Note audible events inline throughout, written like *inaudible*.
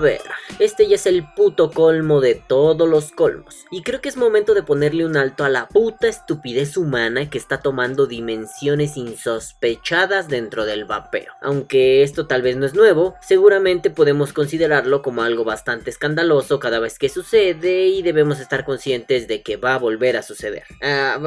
ver, este ya es el puto colmo de todos los colmos. Y creo que es momento de ponerle un alto a la puta estupidez humana que está tomando dimensiones insospechadas dentro del vapeo. Aunque esto tal vez no es nuevo, seguramente podemos considerarlo como algo bastante escandaloso cada vez que sucede y debemos estar conscientes de que va a volver a suceder. Ah,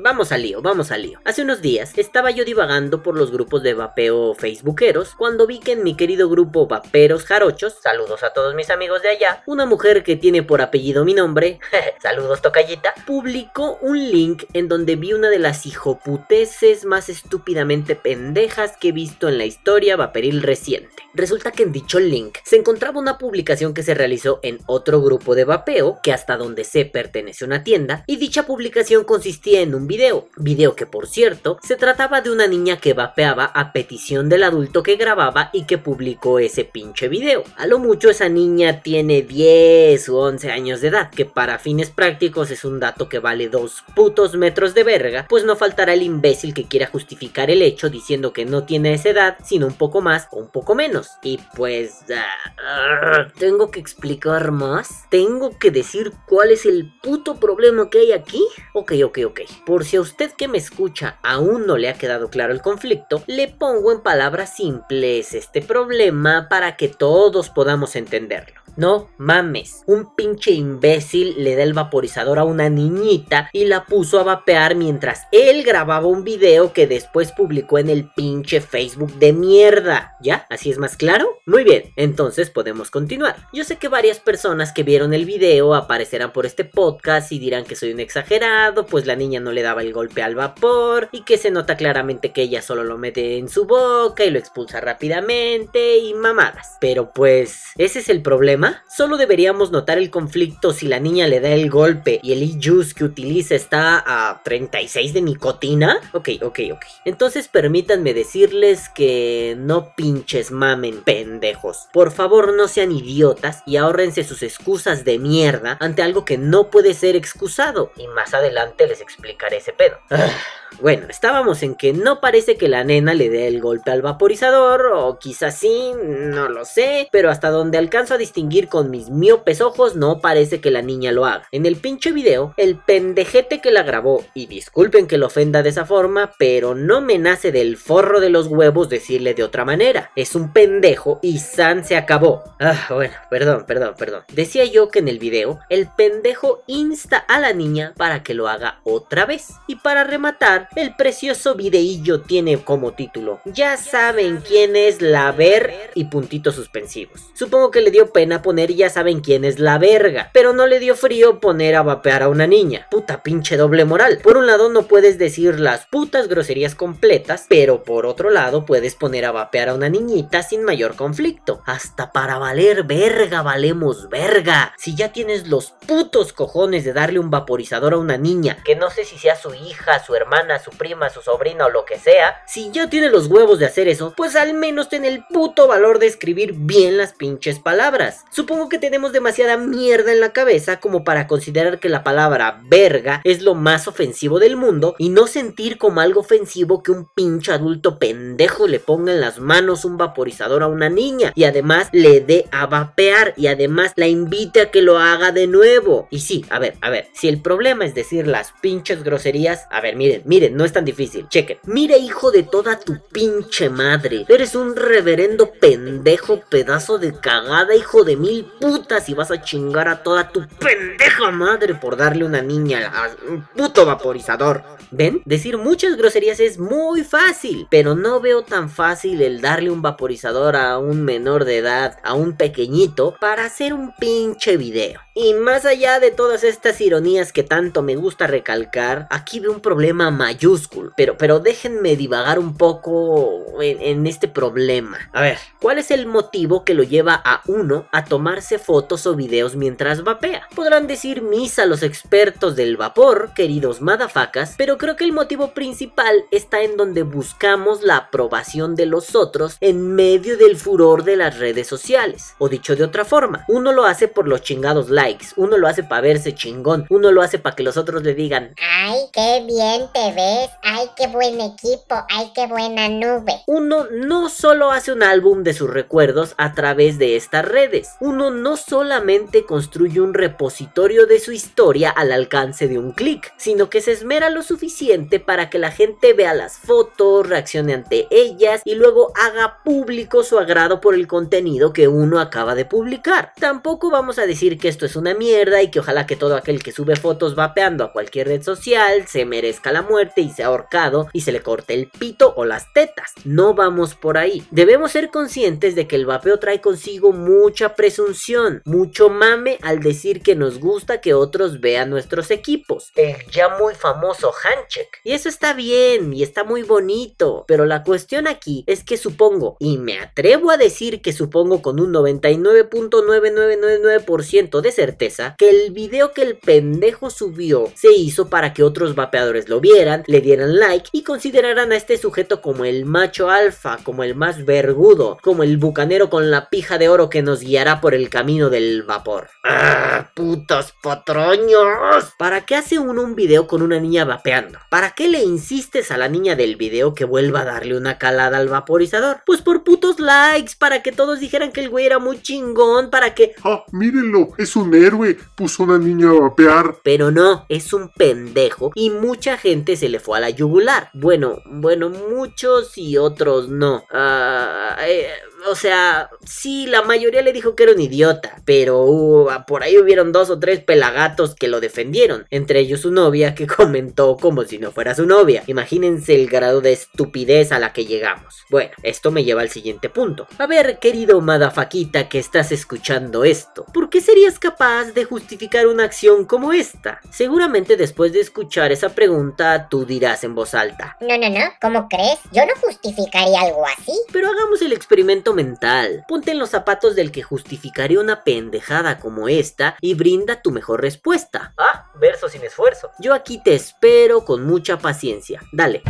vamos al lío, vamos al lío. Hace unos días estaba yo divagando por los grupos de vapeo facebookeros cuando vi que en mi querido grupo Vaperos Jarochos, saludos a todos mis amigos de allá, una mujer que tiene por apellido mi nombre, *laughs* saludos tocallita, publicó un link en donde vi una de las hijoputeces más estúpidamente pendejas que he visto en la historia vaperil reciente. Resulta que en dicho link se encontraba una publicación que se realizó en otro grupo de vapeo, que hasta donde sé pertenece a una tienda, y dicha publicación consistía en un video, video que por cierto se trataba de una niña que vapeaba a petición del adulto que grababa y que publicó ese pinche video. A lo mucho esa niña tiene 10 u 11 años de edad, que para fines prácticos es un dato que vale dos putos metros de verga, pues no faltará el imbécil que quiera justificar el hecho diciendo que no tiene esa edad, sino un poco más o un poco menos. Y pues... Ah, ¿Tengo que explicar más? ¿Tengo que decir cuál es el puto problema que hay aquí? Ok, ok, ok. Por si a usted que me escucha aún no le ha quedado claro el conflicto, le pongo en palabras simples este problema para que todos podamos entenderlo. No mames, un pinche imbécil le da el vaporizador a una niñita y la puso a vapear mientras él grababa un video que después publicó en el pinche Facebook de mierda. ¿Ya? ¿Así es más claro? Muy bien, entonces podemos continuar. Yo sé que varias personas que vieron el video aparecerán por este podcast y dirán que soy un exagerado, pues la niña no le daba el golpe al vapor y que se nota claramente que ella solo lo mete en su boca y lo expulsa rápidamente y mamadas. Pero pues, ¿ese es el problema? Solo deberíamos notar el conflicto si la niña le da el golpe y el e-juice que utiliza está a 36 de nicotina. Ok, ok, ok. Entonces permítanme decirles que no pinches mamen, pendejos. Por favor, no sean idiotas y ahórrense sus excusas de mierda ante algo que no puede ser excusado. Y más adelante les explicaré ese pedo. *sighs* Bueno, estábamos en que no parece que la nena le dé el golpe al vaporizador, o quizás sí, no lo sé, pero hasta donde alcanzo a distinguir con mis miopes ojos, no parece que la niña lo haga. En el pinche video, el pendejete que la grabó, y disculpen que lo ofenda de esa forma, pero no me nace del forro de los huevos decirle de otra manera. Es un pendejo y San se acabó. Ah, bueno, perdón, perdón, perdón. Decía yo que en el video, el pendejo insta a la niña para que lo haga otra vez. Y para rematar, el precioso videillo tiene como título Ya saben quién es la ver y puntitos suspensivos. Supongo que le dio pena poner ya saben quién es la verga, pero no le dio frío poner a vapear a una niña. Puta pinche doble moral. Por un lado no puedes decir las putas groserías completas, pero por otro lado puedes poner a vapear a una niñita sin mayor conflicto. Hasta para valer verga valemos verga. Si ya tienes los putos cojones de darle un vaporizador a una niña, que no sé si sea su hija, su hermana, su prima, su sobrina o lo que sea, si ya tiene los huevos de hacer eso, pues al menos ten el puto valor de escribir bien las pinches palabras. Supongo que tenemos demasiada mierda en la cabeza como para considerar que la palabra verga es lo más ofensivo del mundo y no sentir como algo ofensivo que un pinche adulto pendejo le ponga en las manos un vaporizador a una niña y además le dé a vapear y además la invite a que lo haga de nuevo. Y sí, a ver, a ver, si el problema es decir las pinches groserías, a ver, miren, miren, no es tan difícil. Chequen. Mire, hijo de toda tu pinche madre. Eres un reverendo pendejo, pedazo de cagada, hijo de mil putas. Y vas a chingar a toda tu pendeja madre por darle una niña a un puto vaporizador. ¿Ven? Decir muchas groserías es muy fácil, pero no veo tan fácil el darle un vaporizador a un menor de edad, a un pequeñito, para hacer un pinche video. Y más allá de todas estas ironías que tanto me gusta recalcar, aquí veo un problema mayúsculo. Pero, pero déjenme divagar un poco en, en, este problema. A ver, ¿cuál es el motivo que lo lleva a uno a tomarse fotos o videos mientras vapea? Podrán decir misa los expertos del vapor, queridos madafacas, pero creo que el motivo principal está en donde buscamos la aprobación de los otros en medio del furor de las redes sociales. O dicho de otra forma, uno lo hace por los chingados likes likes, uno lo hace para verse chingón, uno lo hace para que los otros le digan, ay, qué bien te ves, ay, qué buen equipo, ay, qué buena nube. Uno no solo hace un álbum de sus recuerdos a través de estas redes, uno no solamente construye un repositorio de su historia al alcance de un clic, sino que se esmera lo suficiente para que la gente vea las fotos, reaccione ante ellas y luego haga público su agrado por el contenido que uno acaba de publicar. Tampoco vamos a decir que esto es una mierda y que ojalá que todo aquel que sube fotos vapeando a cualquier red social se merezca la muerte y sea ahorcado y se le corte el pito o las tetas. No vamos por ahí. Debemos ser conscientes de que el vapeo trae consigo mucha presunción, mucho mame al decir que nos gusta que otros vean nuestros equipos. El ya muy famoso handshake. Y eso está bien y está muy bonito, pero la cuestión aquí es que supongo, y me atrevo a decir que supongo con un 99.9999% de certeza, que el video que el pendejo subió se hizo para que otros vapeadores lo vieran, le dieran like y consideraran a este sujeto como el macho alfa, como el más vergudo, como el bucanero con la pija de oro que nos guiará por el camino del vapor. ¡Ah, putos patroños! ¿Para qué hace uno un video con una niña vapeando? ¿Para qué le insistes a la niña del video que vuelva a darle una calada al vaporizador? Pues por putos likes, para que todos dijeran que el güey era muy chingón, para que... ¡Ah, mírenlo! Es un héroe. Puso una niña a vapear. Pero no, es un pendejo y mucha gente se le fue a la yugular. Bueno, bueno, muchos y otros no. Ah, eh, o sea, sí, la mayoría le dijo que era un idiota, pero uh, por ahí hubieron dos o tres pelagatos que lo defendieron, entre ellos su novia que *laughs* comentó como si no fuera su novia. Imagínense el grado de estupidez a la que llegamos. Bueno, esto me lleva al siguiente punto. A ver, querido madafaquita que estás escuchando esto, ¿por qué serías capaz de justificar una acción como esta? Seguramente después de escuchar esa pregunta tú dirás en voz alta. No, no, no, ¿cómo crees? Yo no justificaría algo así. Pero hagamos el experimento mental. Ponte en los zapatos del que justificaría una pendejada como esta y brinda tu mejor respuesta. Ah, verso sin esfuerzo. Yo aquí te espero con mucha paciencia. Dale.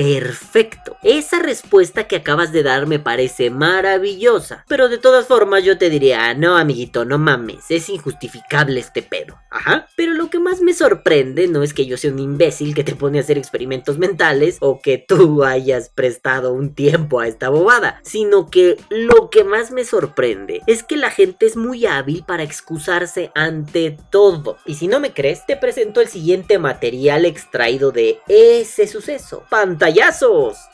Perfecto. Esa respuesta que acabas de dar me parece maravillosa. Pero de todas formas yo te diría, no amiguito, no mames, es injustificable este pedo. Ajá. Pero lo que más me sorprende no es que yo sea un imbécil que te pone a hacer experimentos mentales o que tú hayas prestado un tiempo a esta bobada, sino que lo que más me sorprende es que la gente es muy hábil para excusarse ante todo. Y si no me crees, te presento el siguiente material extraído de ese suceso. Pantalla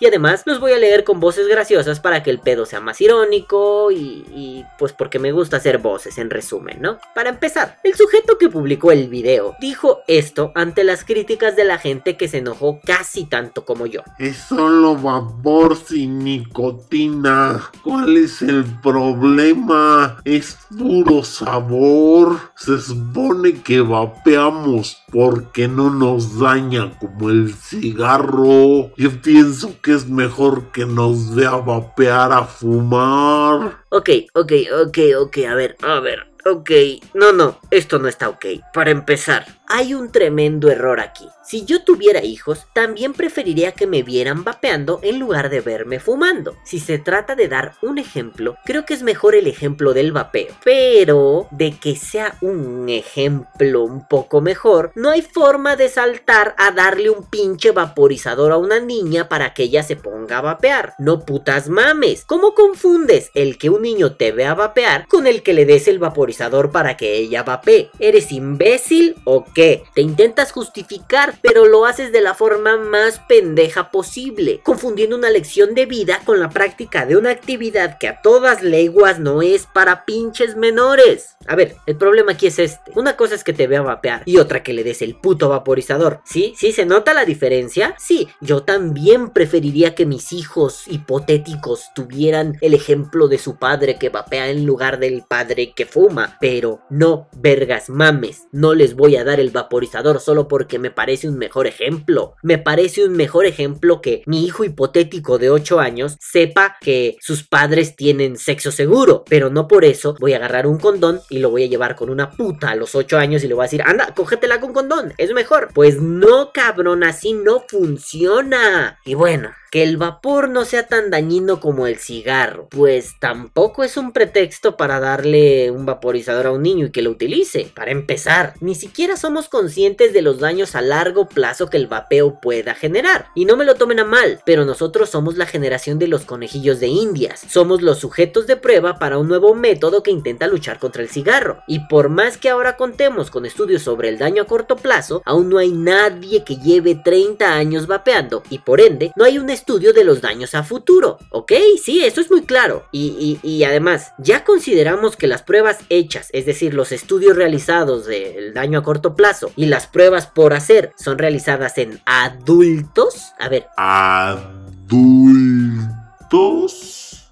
y además los voy a leer con voces graciosas para que el pedo sea más irónico y, y, pues porque me gusta hacer voces en resumen, ¿no? Para empezar, el sujeto que publicó el video dijo esto ante las críticas de la gente que se enojó casi tanto como yo. Es solo vapor sin nicotina. ¿Cuál es el problema? Es puro sabor. Se supone que vapeamos porque no nos daña como el cigarro. Yo pienso que es mejor que nos dé a vapear a fumar. Ok, ok, ok, ok, a ver, a ver. Ok, no, no, esto no está ok. Para empezar, hay un tremendo error aquí. Si yo tuviera hijos, también preferiría que me vieran vapeando en lugar de verme fumando. Si se trata de dar un ejemplo, creo que es mejor el ejemplo del vapeo. Pero de que sea un ejemplo un poco mejor, no hay forma de saltar a darle un pinche vaporizador a una niña para que ella se ponga a vapear. No putas mames. ¿Cómo confundes el que un niño te vea vapear con el que le des el vaporizador para que ella vapee? ¿Eres imbécil o qué? Te intentas justificar pero lo haces de la forma más pendeja posible, confundiendo una lección de vida con la práctica de una actividad que a todas leguas no es para pinches menores. A ver, el problema aquí es este. Una cosa es que te vea vapear y otra que le des el puto vaporizador. ¿Sí? ¿Sí se nota la diferencia? Sí, yo también preferiría que mis hijos hipotéticos tuvieran el ejemplo de su padre que vapea en lugar del padre que fuma. Pero no, vergas, mames, no les voy a dar el vaporizador solo porque me parece un mejor ejemplo. Me parece un mejor ejemplo que mi hijo hipotético de 8 años sepa que sus padres tienen sexo seguro, pero no por eso voy a agarrar un condón y lo voy a llevar con una puta a los 8 años y le voy a decir, anda, cógetela con condón, es mejor. Pues no, cabrón, así no funciona. Y bueno, que el vapor no sea tan dañino como el cigarro, pues tampoco es un pretexto para darle un a un niño y que lo utilice. Para empezar, ni siquiera somos conscientes de los daños a largo plazo que el vapeo pueda generar. Y no me lo tomen a mal, pero nosotros somos la generación de los conejillos de indias. Somos los sujetos de prueba para un nuevo método que intenta luchar contra el cigarro. Y por más que ahora contemos con estudios sobre el daño a corto plazo, aún no hay nadie que lleve 30 años vapeando y por ende no hay un estudio de los daños a futuro, ¿ok? Sí, eso es muy claro. Y, y, además, ya consideramos que las pruebas hechas, es decir, los estudios realizados del daño a corto plazo y las pruebas por hacer son realizadas en adultos. A ver. Adultos.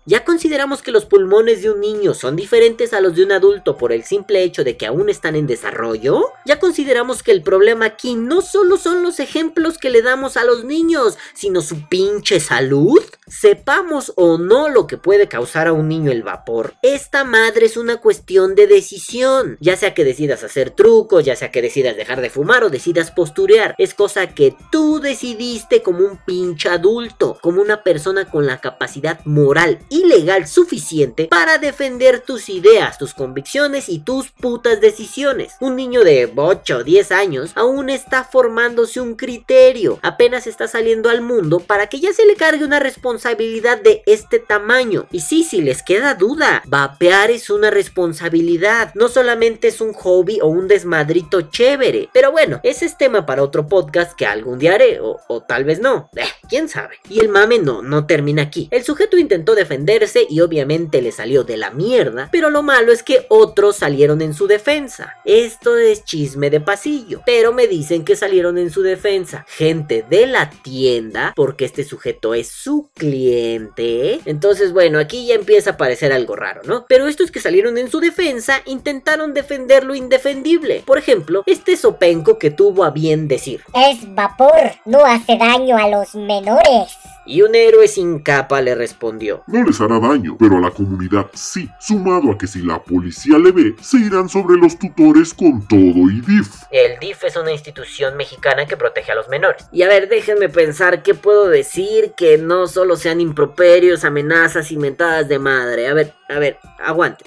Ya consideramos que los pulmones de un niño son diferentes a los de un adulto por el simple hecho de que aún están en desarrollo. Ya consideramos que el problema aquí no solo son los ejemplos que le damos a los niños, sino su pinche salud. Sepamos o no lo que puede causar a un niño el vapor. Esta madre es una cuestión de decisión. Ya sea que decidas hacer trucos, ya sea que decidas dejar de fumar o decidas posturear. Es cosa que tú decidiste como un pinche adulto, como una persona con la capacidad moral ilegal suficiente para defender tus ideas, tus convicciones y tus putas decisiones. Un niño de 8 o 10 años aún está formándose un criterio, apenas está saliendo al mundo para que ya se le cargue una responsabilidad de este tamaño. Y sí, si les queda duda, vapear es una responsabilidad, no solamente es un hobby o un desmadrito chévere. Pero bueno, ese es tema para otro podcast que algún día haré, o, tal vez no, eh, quién sabe. Y el mame no, no termina aquí. El sujeto intentó defender y obviamente le salió de la mierda, pero lo malo es que otros salieron en su defensa. Esto es chisme de pasillo, pero me dicen que salieron en su defensa gente de la tienda porque este sujeto es su cliente. Entonces, bueno, aquí ya empieza a parecer algo raro, ¿no? Pero estos que salieron en su defensa intentaron defender lo indefendible. Por ejemplo, este sopenco que tuvo a bien decir: Es vapor, no hace daño a los menores. Y un héroe sin capa le respondió: No les hará daño, pero a la comunidad sí, sumado a que si la policía le ve, se irán sobre los tutores con todo y DIF. El DIF es una institución mexicana que protege a los menores. Y a ver, déjenme pensar qué puedo decir que no solo sean improperios, amenazas y mentadas de madre. A ver, a ver, aguante.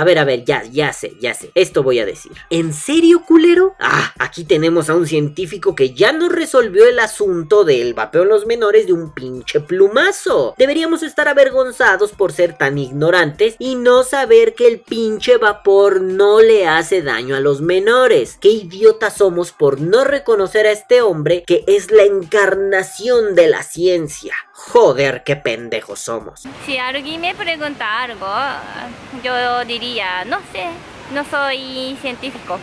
A ver, a ver, ya, ya sé, ya sé. Esto voy a decir. ¿En serio, culero? Ah, aquí tenemos a un científico que ya nos resolvió el asunto del vapeo en los menores de un pinche plumazo. Deberíamos estar avergonzados por ser tan ignorantes y no saber que el pinche vapor no le hace daño a los menores. Qué idiotas somos por no reconocer a este hombre que es la encarnación de la ciencia. Joder, qué pendejos somos. Si alguien me pregunta algo, yo diría, no sé, no soy científico.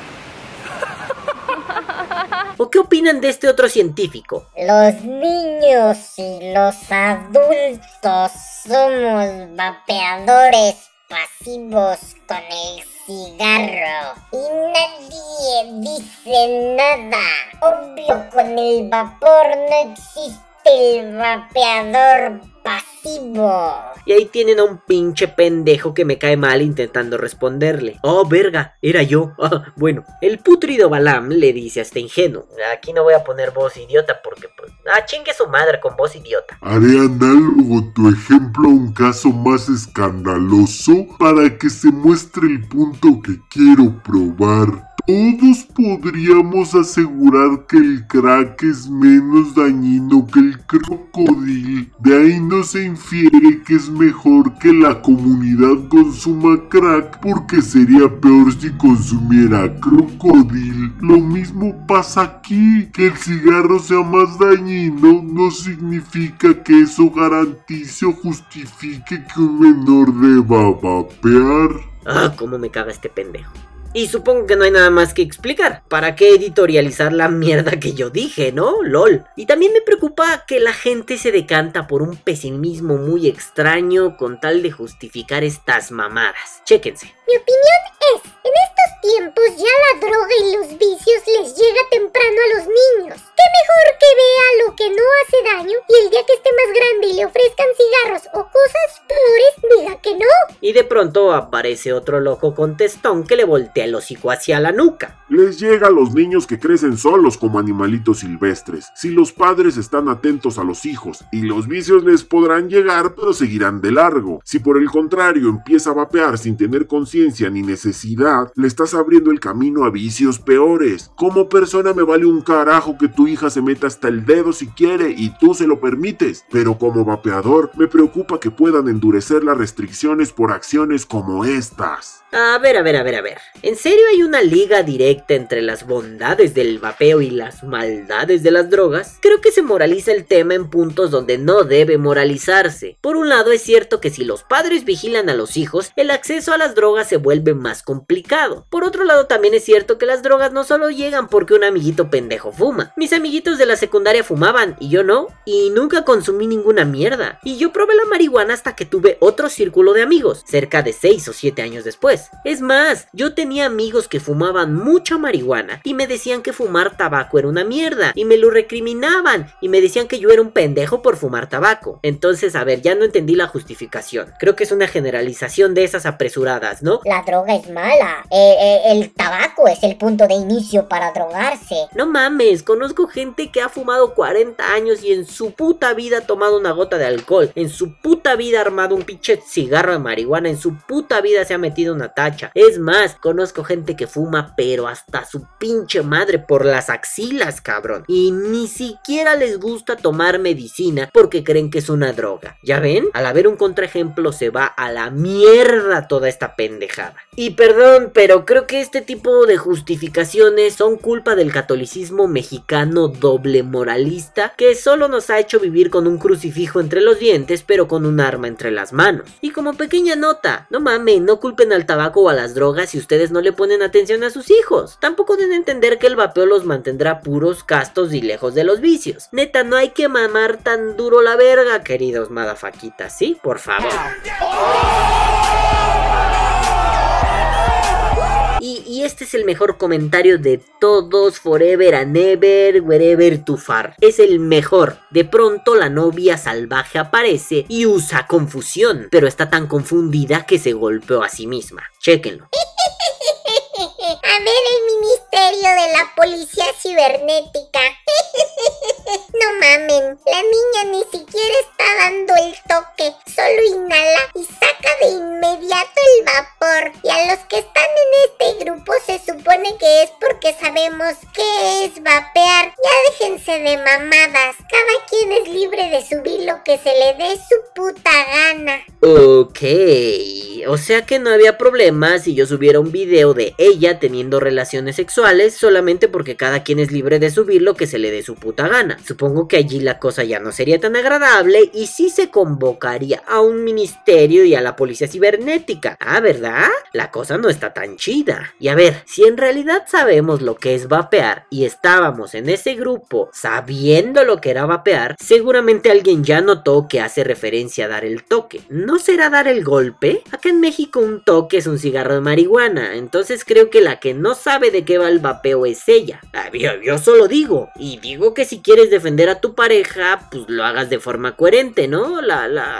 *laughs* ¿O qué opinan de este otro científico? Los niños y los adultos somos vapeadores pasivos con el cigarro y nadie dice nada. Obvio, con el vapor no existe el vapeador pasivo. Y ahí tienen a un pinche pendejo que me cae mal intentando responderle. Oh, verga, era yo. *laughs* Ah, bueno, el putrido Balam le dice a este ingenuo. Aquí no voy a poner voz idiota porque pues... Ah, chingue su madre con voz idiota. Haré análogo tu ejemplo a un caso más escandaloso para que se muestre el punto que quiero probar. Todos podríamos asegurar que el crack es menos dañino que el crocodil. De ahí no se infiere que es mejor que la comunidad consuma crack porque sería peor si consumiera crocodil. Lo mismo pasa aquí. Que el cigarro sea más dañino no significa que eso garantice o justifique que un menor deba vapear. Ah, cómo me caga este pendejo. Y supongo que no hay nada más que explicar. ¿Para qué editorializar la mierda que yo dije, no? LOL. Y también me preocupa que la gente se decanta por un pesimismo muy extraño con tal de justificar estas mamadas. Chéquense. Mi opinión es, en estos tiempos ya la droga y los vicios les llega temprano a los niños. ¿Qué mejor que vea lo que no hace daño y el día que esté más grande y le ofrezcan cigarros o cosas peores, diga que no? Y de pronto aparece otro loco contestón que le voltea el hocico hacia la nuca. Les llega a los niños que crecen solos como animalitos silvestres. Si los padres están atentos a los hijos y los vicios les podrán llegar, pero seguirán de largo. Si por el contrario empieza a vapear sin tener conciencia ni necesidad, le estás abriendo el camino a vicios peores. Como persona me vale un carajo que tu hija se meta hasta el dedo si quiere y tú se lo permites, pero como vapeador me preocupa que puedan endurecer las restricciones por acciones como estas. A ver, a ver, a ver, a ver. ¿En serio hay una liga directa entre las bondades del vapeo y las maldades de las drogas? Creo que se moraliza el tema en puntos donde no debe moralizarse. Por un lado es cierto que si los padres vigilan a los hijos, el acceso a las drogas se vuelve más complicado. Por otro lado también es cierto que las drogas no solo llegan porque un amiguito pendejo fuma. Mis amiguitos de la secundaria fumaban y yo no, y nunca consumí ninguna mierda. Y yo probé la marihuana hasta que tuve otro círculo de amigos, cerca de 6 o 7 años después. Es más, yo tenía amigos que fumaban mucha marihuana y me decían que fumar tabaco era una mierda y me lo recriminaban y me decían que yo era un pendejo por fumar tabaco. Entonces, a ver, ya no entendí la justificación. Creo que es una generalización de esas apresuradas, ¿no? La droga es mala. Eh, eh, el tabaco es el punto de inicio para drogarse. No mames, conozco gente que ha fumado 40 años y en su puta vida ha tomado una gota de alcohol, en su puta vida ha armado un pinche cigarro de marihuana, en su puta vida se ha metido una tacha. Es más, conozco gente que fuma pero hasta su pinche madre por las axilas, cabrón. Y ni siquiera les gusta tomar medicina porque creen que es una droga. ¿Ya ven? Al haber un contraejemplo se va a la mierda toda esta Y perdón, pero creo que este tipo de justificaciones son culpa del catolicismo mexicano doble moralista que solo nos ha hecho vivir con un crucifijo entre los dientes pero con un arma entre las manos. Y como pequeña nota, no mames, no culpen al tabaco o a las drogas si ustedes no le ponen atención a sus hijos. Tampoco deben entender que el vapeo los mantendrá puros, castos y lejos de los vicios. Neta, no hay que mamar tan duro la verga, queridos madafaquitas, ¿sí? Por favor. Y, este es el mejor comentario de todos, forever and ever, wherever to far. Es el mejor. De pronto la novia salvaje aparece y usa confusión, pero está tan confundida que se golpeó a sí misma. Chéquenlo. *laughs* A ver el ministerio de la policía cibernética. *laughs* No mamen, la niña ni siquiera está dando el toque, solo inhala y saca de inmediato el vapor. Y a los que están en este grupo se supone que es porque sabemos qué es vapear. Ya déjense de mamadas, cada quien es libre de subir lo que se le dé su puta gana. Ok, o sea que no había problema si yo subiera un video de ella teniendo relaciones sexuales solamente porque cada quien es libre de subir lo que se le dé su puta gana. Supongo que allí la cosa ya no sería tan agradable y sí se convocaría a un ministerio y a la policía cibernética. Ah, ¿verdad? La cosa no está tan chida. Y a ver, si en realidad sabemos lo que es vapear y estábamos en ese grupo sabiendo lo que era vapear, seguramente alguien ya notó que hace referencia a dar el toque. ¿No será dar el golpe? Acá en México un toque es un cigarro de marihuana, entonces creo que la que no sabe de qué va el vapeo es ella. Ah, yo, yo solo digo, y digo que si quieres defender a tu pareja, pues lo hagas de forma coherente, ¿no?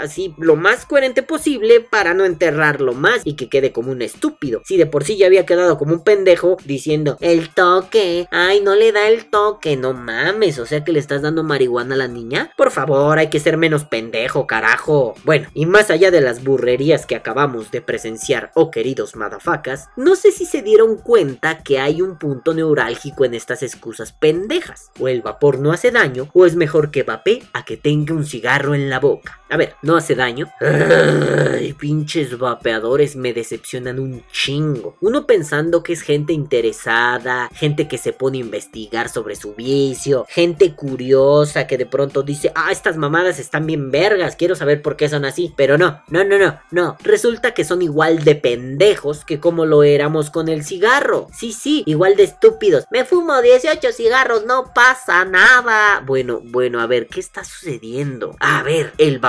Así, lo más coherente posible para no enterrarlo más y que quede como un estúpido. Si de por sí ya había quedado como un pendejo diciendo, el toque, ay, no le da el toque, no mames, o sea que le estás dando marihuana a la niña. Por favor, hay que ser menos pendejo, carajo. Bueno, y más allá de las burrerías que acabamos de presenciar, oh queridos madafacas, no sé si se dieron cuenta que hay un punto neurálgico en estas excusas pendejas. O el vapor no hace o es mejor que vape a que tenga un cigarro en la boca. A ver, no hace daño. Ay, pinches vapeadores me decepcionan un chingo. Uno pensando que es gente interesada, gente que se pone a investigar sobre su vicio, gente curiosa que de pronto dice, ah, estas mamadas están bien vergas, quiero saber por qué son así. Pero no, no, no, no, no. Resulta que son igual de pendejos que como lo éramos con el cigarro. Sí, sí, igual de estúpidos. Me fumo 18 cigarros, no pasa nada. Bueno, bueno, a ver, ¿qué está sucediendo? A ver, el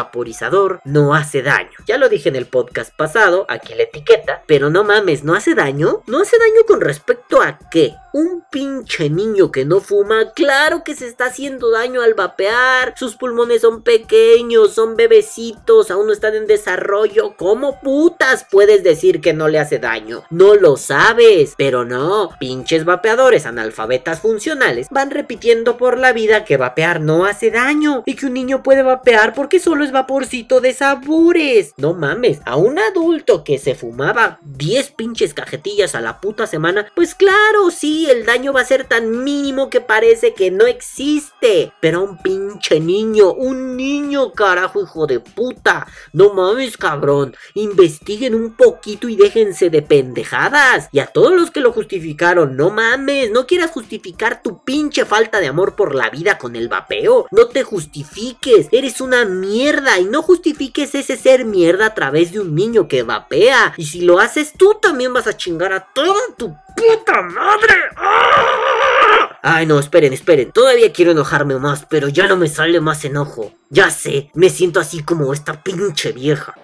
no hace daño. Ya lo dije en el podcast pasado, aquí la etiqueta, pero no mames, ¿no hace daño? ¿No hace daño con respecto a qué? Un pinche niño que no fuma, claro que se está haciendo daño al vapear. Sus pulmones son pequeños, son bebecitos, aún no están en desarrollo. ¿Cómo putas puedes decir que no le hace daño? No lo sabes. Pero no, pinches vapeadores analfabetas funcionales van repitiendo por la vida que vapear no hace daño y que un niño puede vapear porque solo es vaporcito de sabores. No mames, a un adulto que se fumaba 10 pinches cajetillas a la puta semana, pues claro, sí, el daño va a ser tan mínimo que parece que no existe. Pero a un pinche niño, un niño, carajo, hijo de puta. No mames, cabrón. Investiguen un poquito y déjense de pendejadas. Y a todos los que lo justificaron, no mames, no quieras justificar tu pinche falta de amor por la vida con el vapeo. No te justifiques, eres una mierda y no justifiques ese ser mierda a través de un niño que vapea. Y si lo haces, tú también vas a chingar a toda tu puta madre. ¡Ah! Ay, no, esperen, esperen. Todavía quiero enojarme más, pero ya no me sale más enojo. Ya sé, me siento así como esta pinche vieja.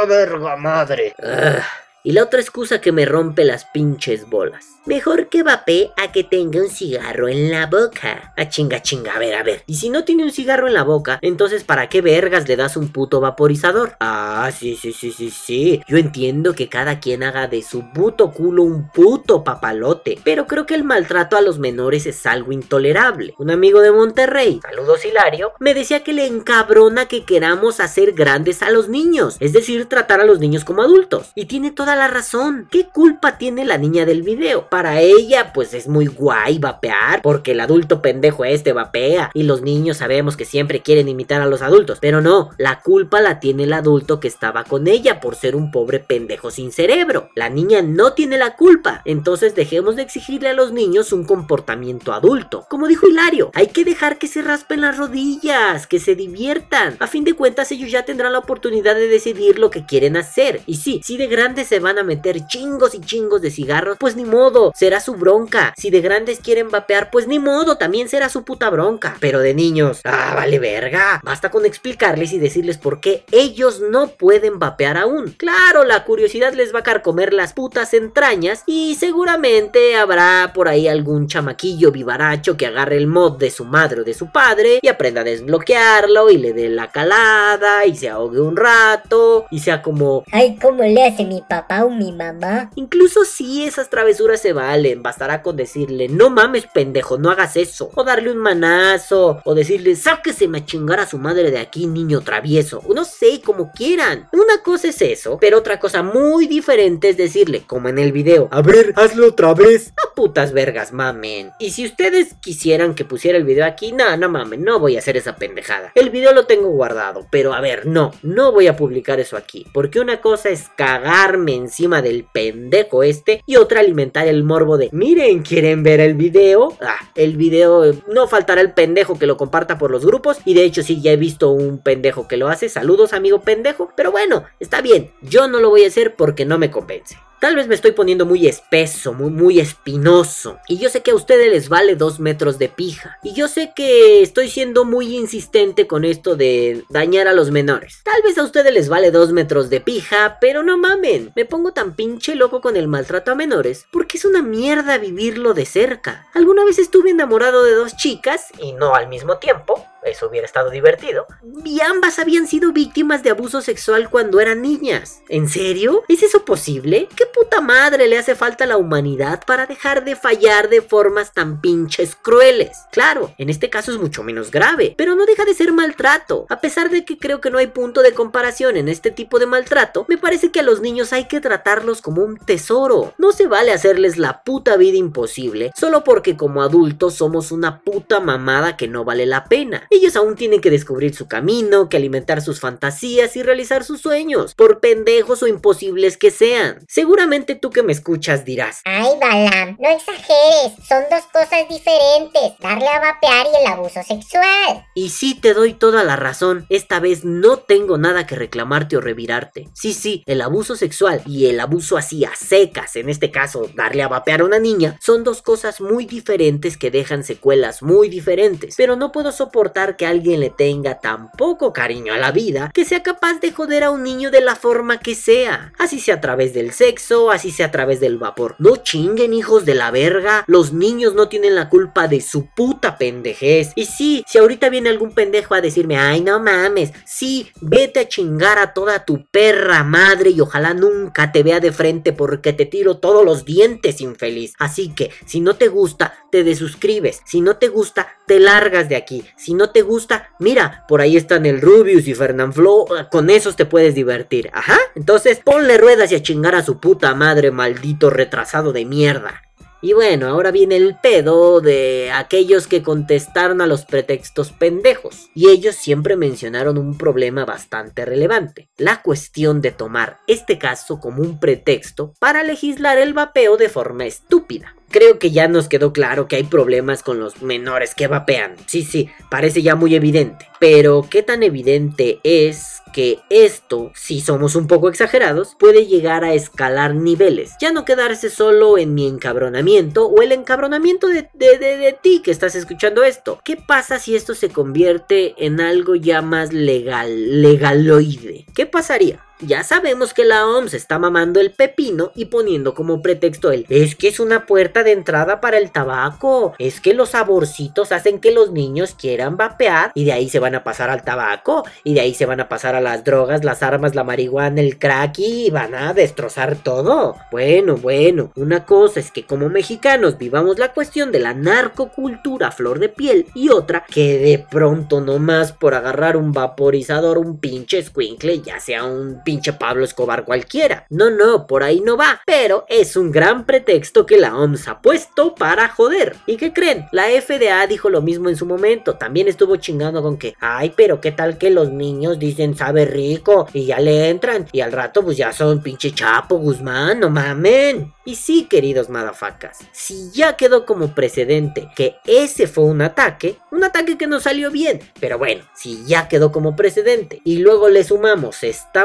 Puta verga madre! Ah, y la otra excusa que me rompe las pinches bolas. Mejor que vape a que tenga un cigarro en la boca. A chinga chinga, a ver, a ver. Y si no tiene un cigarro en la boca, entonces ¿para qué vergas le das un puto vaporizador? Ah, sí, sí, sí, sí, sí. Yo entiendo que cada quien haga de su puto culo un puto papalote. Pero creo que el maltrato a los menores es algo intolerable. Un amigo de Monterrey, saludos Hilario, me decía que le encabrona que queramos hacer grandes a los niños. Es decir, tratar a los niños como adultos. Y tiene toda la razón. ¿Qué culpa tiene la niña del video? Para ella, pues es muy guay vapear, porque el adulto pendejo este vapea, y los niños sabemos que siempre quieren imitar a los adultos. Pero no, la culpa la tiene el adulto que estaba con ella por ser un pobre pendejo sin cerebro. La niña no tiene la culpa. Entonces dejemos de exigirle a los niños un comportamiento adulto. Como dijo Hilario, hay que dejar que se raspen las rodillas, que se diviertan. A fin de cuentas, ellos ya tendrán la oportunidad de decidir lo que quieren hacer. Y sí, si de grandes se van a meter chingos y chingos de cigarros, pues ni modo, será su bronca. Si de grandes quieren vapear, pues ni modo, también será su puta bronca. Pero de niños, ah, vale verga. Basta con explicarles y decirles por qué ellos no pueden vapear aún. Claro, la curiosidad les va a carcomer las putas entrañas y seguramente habrá por ahí algún chamaquillo vivaracho que agarre el mod de su madre o de su padre y aprenda a desbloquearlo y le dé la calada y se ahogue un rato y sea como... Ay, ¿cómo le hace mi papá o mi mamá? Incluso si esas travesuras se valen, bastará con decirle, no mames pendejo, no hagas eso. O darle un manazo, o decirle, sáquese a chingar a su madre de aquí, niño travieso. No sé, como quieran. Una cosa es eso, pero otra cosa muy diferente es decirle, como en el video, a ver, hazlo otra vez. A *laughs* putas vergas, mamen. Y si ustedes quisieran que pusiera el video aquí, no, no mamen, no voy a hacer esa pendejada. El video lo tengo guardado, pero a ver, no, no voy a publicar eso aquí. Porque una cosa es cagarme encima del pendejo este y otra alimentar el morbo de, miren, ¿quieren ver el video? Ah, el video, no faltará el pendejo que lo comparta por los grupos. Y de hecho sí, ya he visto un pendejo que lo hace. Saludos, amigo pendejo. Pero bueno, está bien. Yo no lo voy a hacer porque no me convence. Tal vez me estoy poniendo muy espeso, muy, muy espinoso. Y yo sé que a ustedes les vale dos metros de pija. Y yo sé que estoy siendo muy insistente con esto de dañar a los menores. Tal vez a ustedes les vale dos metros de pija, pero no mamen. Me pongo tan pinche loco con el maltrato a menores porque es una mierda vivirlo de cerca. Alguna vez estuve enamorado de dos chicas y no al mismo tiempo. Eso hubiera estado divertido. Y ambas habían sido víctimas de abuso sexual cuando eran niñas. ¿En serio? ¿Es eso posible? ¿Qué puta madre le hace falta a la humanidad para dejar de fallar de formas tan pinches crueles? Claro, en este caso es mucho menos grave, pero no deja de ser maltrato. A pesar de que creo que no hay punto de comparación en este tipo de maltrato, me parece que a los niños hay que tratarlos como un tesoro. No se vale hacerles la puta vida imposible solo porque como adultos somos una puta mamada que no vale la pena. Ellos aún tienen que descubrir su camino, que alimentar sus fantasías y realizar sus sueños, por pendejos o imposibles que sean. Seguramente tú que me escuchas dirás, Ay, Balam, no exageres, son dos cosas diferentes, darle a vapear y el abuso sexual. Y sí te doy toda la razón, esta vez no tengo nada que reclamarte o revirarte. Sí, sí, el abuso sexual y el abuso así a secas, en este caso darle a vapear a una niña, son dos cosas muy diferentes que dejan secuelas muy diferentes. Pero no puedo soportar que alguien le tenga tan poco cariño a la vida que sea capaz de joder a un niño de la forma que sea. Así sea a través del sexo, así sea a través del vapor. No chinguen hijos de la verga, los niños no tienen la culpa de su puta pendejez. Y sí, si ahorita viene algún pendejo a decirme, ay no mames, sí, vete a chingar a toda tu perra madre y ojalá nunca te vea de frente porque te tiro todos los dientes infeliz. Así que, si no te gusta, te desuscribes. Si no te gusta, te largas de aquí. Si no te gusta, mira, por ahí están el Rubius y Fernanfloo, con esos te puedes divertir. Ajá, entonces ponle ruedas y a chingar a su puta madre, maldito retrasado de mierda. Y bueno, ahora viene el pedo de aquellos que contestaron a los pretextos pendejos. Y ellos siempre mencionaron un problema bastante relevante. La cuestión de tomar este caso como un pretexto para legislar el vapeo de forma estúpida. Creo que ya nos quedó claro que hay problemas con los menores que vapean. Sí, sí, parece ya muy evidente. Pero ¿qué tan evidente es que esto, si somos un poco exagerados, puede llegar a escalar niveles? Ya no quedarse solo en mi encabronamiento o el encabronamiento de, de, de, de ti que estás escuchando esto. ¿Qué pasa si esto se convierte en algo ya más legal, legaloide? ¿Qué pasaría? Ya sabemos que la OMS está mamando el pepino y poniendo como pretexto el es que es una puerta de entrada para el tabaco, es que los saborcitos hacen que los niños quieran vapear y de ahí se van a pasar al tabaco y de ahí se van a pasar a las drogas, las armas, la marihuana, el crack y van a destrozar todo. Bueno, bueno, una cosa es que como mexicanos vivamos la cuestión de la narcocultura flor de piel y otra que de pronto nomás por agarrar un vaporizador, un pinche escuincle, ya sea un pinche Pablo Escobar cualquiera. No, no, por ahí no va. Pero es un gran pretexto que la OMS ha puesto para joder. ¿Y qué creen? La FDA dijo lo mismo en su momento. También estuvo chingando con que, ay, pero qué tal que los niños dicen sabe rico y ya le entran. Y al rato pues ya son pinche Chapo Guzmán, no mamen. Y sí, queridos madafacas, si ya quedó como precedente que ese fue un ataque, un ataque que no salió bien, pero bueno, si ya quedó como precedente y luego le sumamos esta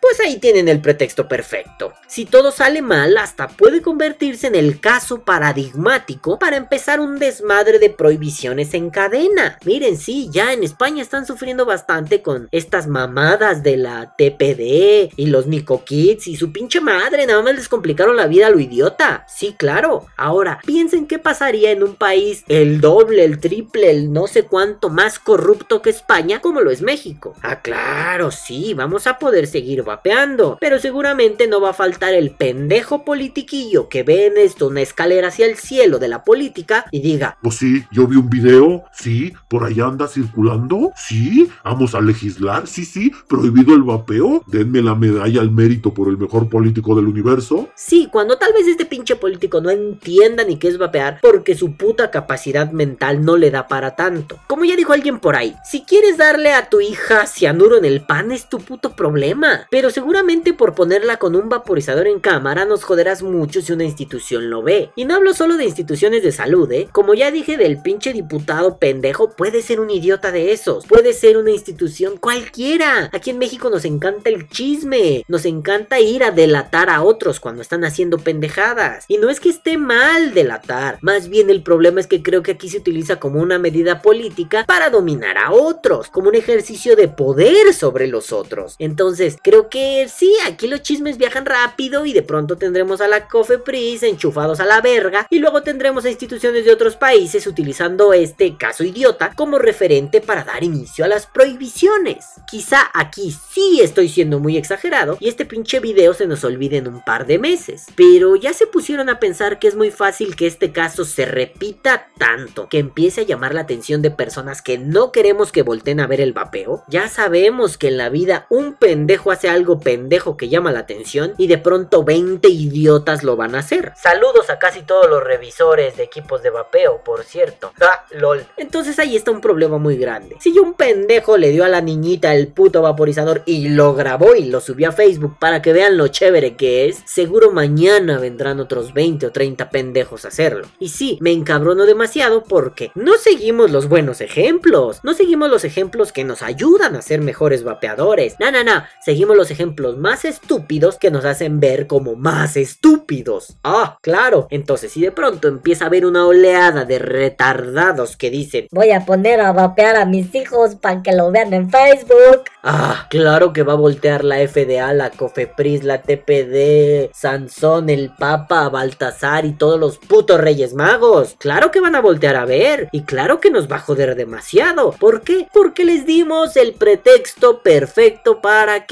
pues ahí tienen el pretexto perfecto. Si todo sale mal, hasta puede convertirse en el caso paradigmático para empezar un desmadre de prohibiciones en cadena. Miren, sí, ya en España están sufriendo bastante con estas mamadas de la TPD y los Nico Kids y su pinche madre, nada más les complicaron la vida a lo idiota. Sí, claro. Ahora, piensen qué pasaría en un país el doble, el triple, el no sé cuánto más corrupto que España, como lo es México. Ah, claro, sí, vamos a poder seguir vapeando. Pero seguramente no va a faltar el pendejo politiquillo que ve en esto una escalera hacia el cielo de la política y diga, Pues sí, yo vi un video, sí, por allá anda circulando, sí, vamos a legislar, sí, sí, prohibido el vapeo, denme la medalla al mérito por el mejor político del universo. Sí, cuando tal vez este pinche político no entienda ni qué es vapear porque su puta capacidad mental no le da para tanto. Como ya dijo alguien por ahí, si quieres darle a tu hija cianuro en el pan es tu puto problema. Pero seguramente por ponerla con un vaporizador en cámara nos joderás mucho si una institución lo ve. Y no hablo solo de instituciones de salud, ¿eh? Como ya dije del pinche diputado pendejo, puede ser un idiota de esos. Puede ser una institución cualquiera. Aquí en México nos encanta el chisme. Nos encanta ir a delatar a otros cuando están haciendo pendejadas. Y no es que esté mal delatar. Más bien el problema es que creo que aquí se utiliza como una medida política para dominar a otros. Como un ejercicio de poder sobre los otros. Entonces Creo que sí, aquí los chismes viajan rápido y de pronto tendremos a la Cofepris enchufados a la verga y luego tendremos a instituciones de otros países utilizando este caso idiota como referente para dar inicio a las prohibiciones. Quizá aquí sí estoy siendo muy exagerado y este pinche video se nos olvide en un par de meses, pero ya se pusieron a pensar que es muy fácil que este caso se repita tanto, que empiece a llamar la atención de personas que no queremos que volteen a ver el vapeo. Ya sabemos que en la vida un pendejo hace algo pendejo que llama la atención y de pronto 20 idiotas lo van a hacer. Saludos a casi todos los revisores de equipos de vapeo, por cierto. Ah, lol. Entonces ahí está un problema muy grande. Si un pendejo le dio a la niñita el puto vaporizador y lo grabó y lo subió a Facebook para que vean lo chévere que es, seguro mañana vendrán otros 20 o 30 pendejos a hacerlo. Y sí, me encabrono demasiado porque no seguimos los buenos ejemplos, no seguimos los ejemplos que nos ayudan a ser mejores vapeadores. No, no, no, seguimos los ejemplos más estúpidos que nos hacen ver como más estúpidos. Ah, claro. Entonces, si de pronto empieza a haber una oleada de retardados que dicen, voy a poner a vapear a mis hijos para que lo vean en Facebook. Ah, claro que va a voltear la FDA, la Cofepris, la TPD, Sansón, el Papa, Baltasar y todos los putos Reyes Magos. Claro que van a voltear a ver y claro que nos va a joder demasiado. ¿Por qué? Porque les dimos el pretexto perfecto para que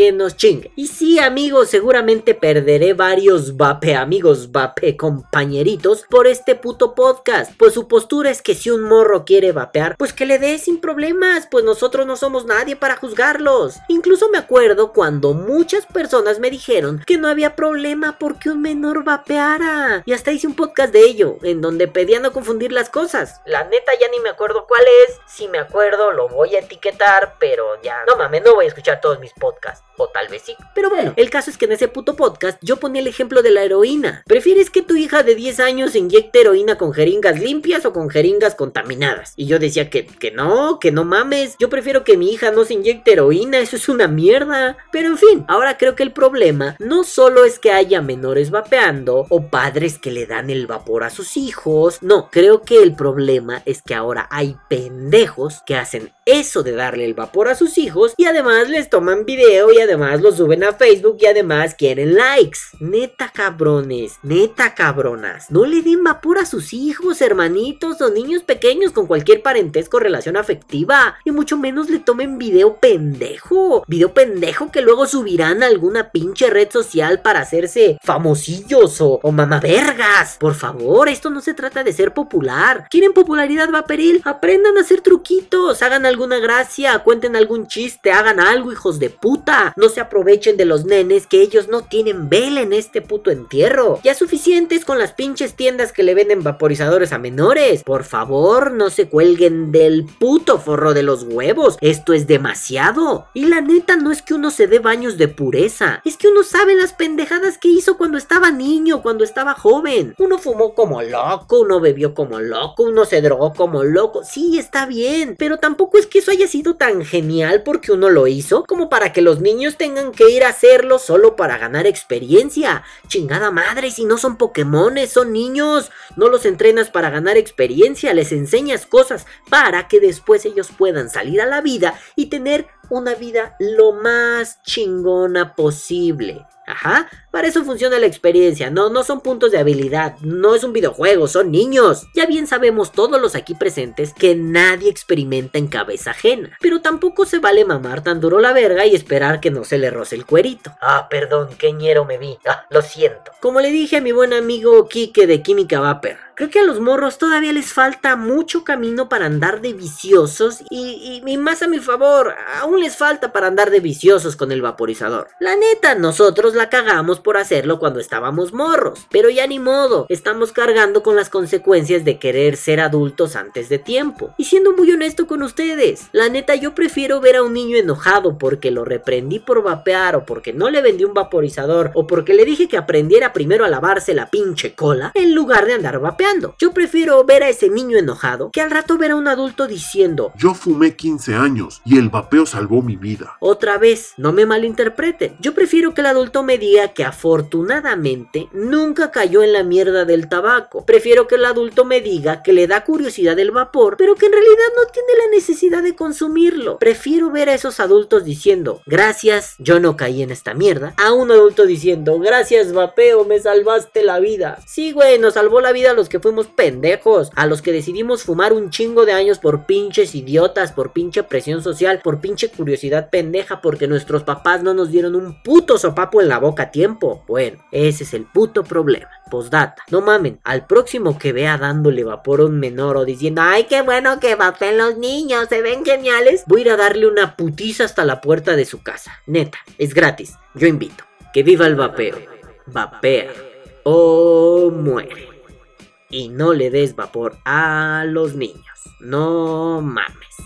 Y sí, amigos, seguramente perderé varios vape amigos, vape compañeritos por este puto podcast. Pues su postura es que si un morro quiere vapear, pues que le dé sin problemas, pues nosotros no somos nadie para juzgarlos. Incluso me acuerdo cuando muchas personas me dijeron que no había problema porque un menor vapeara. Y hasta hice un podcast de ello, en donde pedía no confundir las cosas. La neta ya ni me acuerdo cuál es. Si me acuerdo lo voy a etiquetar, pero ya no mames, no voy a escuchar todos mis podcasts. O tal vez sí. Pero bueno, el caso es que en ese puto podcast yo ponía el ejemplo de la heroína. ¿Prefieres que tu hija de 10 años inyecte heroína con jeringas limpias o con jeringas contaminadas? Y yo decía que, que no, que no mames. Yo prefiero que mi hija no se inyecte heroína, eso es una mierda. Pero en fin, ahora creo que el problema no solo es que haya menores vapeando o padres que le dan el vapor a sus hijos. No, creo que el problema es que ahora hay pendejos que hacen eso de darle el vapor a sus hijos y además les toman video y además lo suben a Facebook y además quieren likes. Neta cabrones, neta cabronas, no le den vapor a sus hijos, hermanitos o niños pequeños con cualquier parentesco o relación afectiva y mucho menos le tomen video pendejo, video pendejo que luego subirán a alguna pinche red social para hacerse famosillos o, o mamavergas. Por favor, esto no se trata de ser popular. ¿Quieren popularidad vaporil? Aprendan a hacer truquitos, hagan alguna gracia, cuenten algún chiste, hagan algo, hijos de puta. No se aprovechen de los nenes que ellos no tienen vela en este puto entierro. Ya suficientes con las pinches tiendas que le venden vaporizadores a menores. Por favor, no se cuelguen del puto forro de los huevos. Esto es demasiado. Y la neta no es que uno se dé baños de pureza. Es que uno sabe las pendejadas que hizo cuando estaba niño, cuando estaba joven. Uno fumó como loco, uno bebió como loco, uno se drogó como loco. Sí, está bien. Pero tampoco es que eso haya sido tan genial porque uno lo hizo como para que los niños tengan que ir a hacerlo solo para ganar experiencia. Chingada madre, si no son Pokémones, son niños. No los entrenas para ganar experiencia, les enseñas cosas para que después ellos puedan salir a la vida y tener una vida lo más chingona posible. Ajá, para eso funciona la experiencia, no, no son puntos de habilidad, no es un videojuego, son niños. Ya bien sabemos todos los aquí presentes que nadie experimenta en cabeza ajena, pero tampoco se vale mamar tan duro la verga y esperar que no se le roce el cuerito. Ah, perdón, qué ñero me vi, ah, lo siento. Como le dije a mi buen amigo Kike de Química Vapor, creo que a los morros todavía les falta mucho camino para andar de viciosos y, más a mi favor, aún les falta para andar de viciosos con el vaporizador. La neta, nosotros la cagamos por hacerlo cuando estábamos morros, pero ya ni modo, estamos cargando con las consecuencias de querer ser adultos antes de tiempo. Y siendo muy honesto con ustedes, la neta yo prefiero ver a un niño enojado porque lo reprendí por vapear o porque no le vendí un vaporizador o porque le dije que aprendiera primero a lavarse la pinche cola en lugar de andar vapeando Yo prefiero ver a ese niño enojado que al rato ver a un adulto diciendo, Yo fumé 15 años y el vapeo salvó mi vida. otra vez, no me malinterpreten. Yo prefiero que el adulto me diga que afortunadamente nunca cayó en la mierda del tabaco. Prefiero que el adulto me diga que le da curiosidad el vapor, pero que en realidad no tiene la necesidad de consumirlo. Prefiero ver a esos adultos diciendo, gracias, yo no caí en esta mierda, a un adulto diciendo, gracias vapeo, me salvaste la vida. Sí, güey, nos salvó la vida a los que fuimos pendejos, a los que decidimos fumar un chingo de años por pinches idiotas, por pinche presión social, por pinche curiosidad pendeja, porque nuestros papás no nos dieron un puto sopapo en la boca a tiempo. Bueno, ese es el puto problema. Postdata. No mamen, al próximo que vea dándole vapor a un menor o diciendo, ay, qué bueno que vapeen los niños, se ven geniales, voy a ir a darle una putiza hasta la puerta de su casa. Neta, es gratis. Yo invito. Que viva el vapeo. Vapea o muere. Y no le des vapor a los niños. No mames.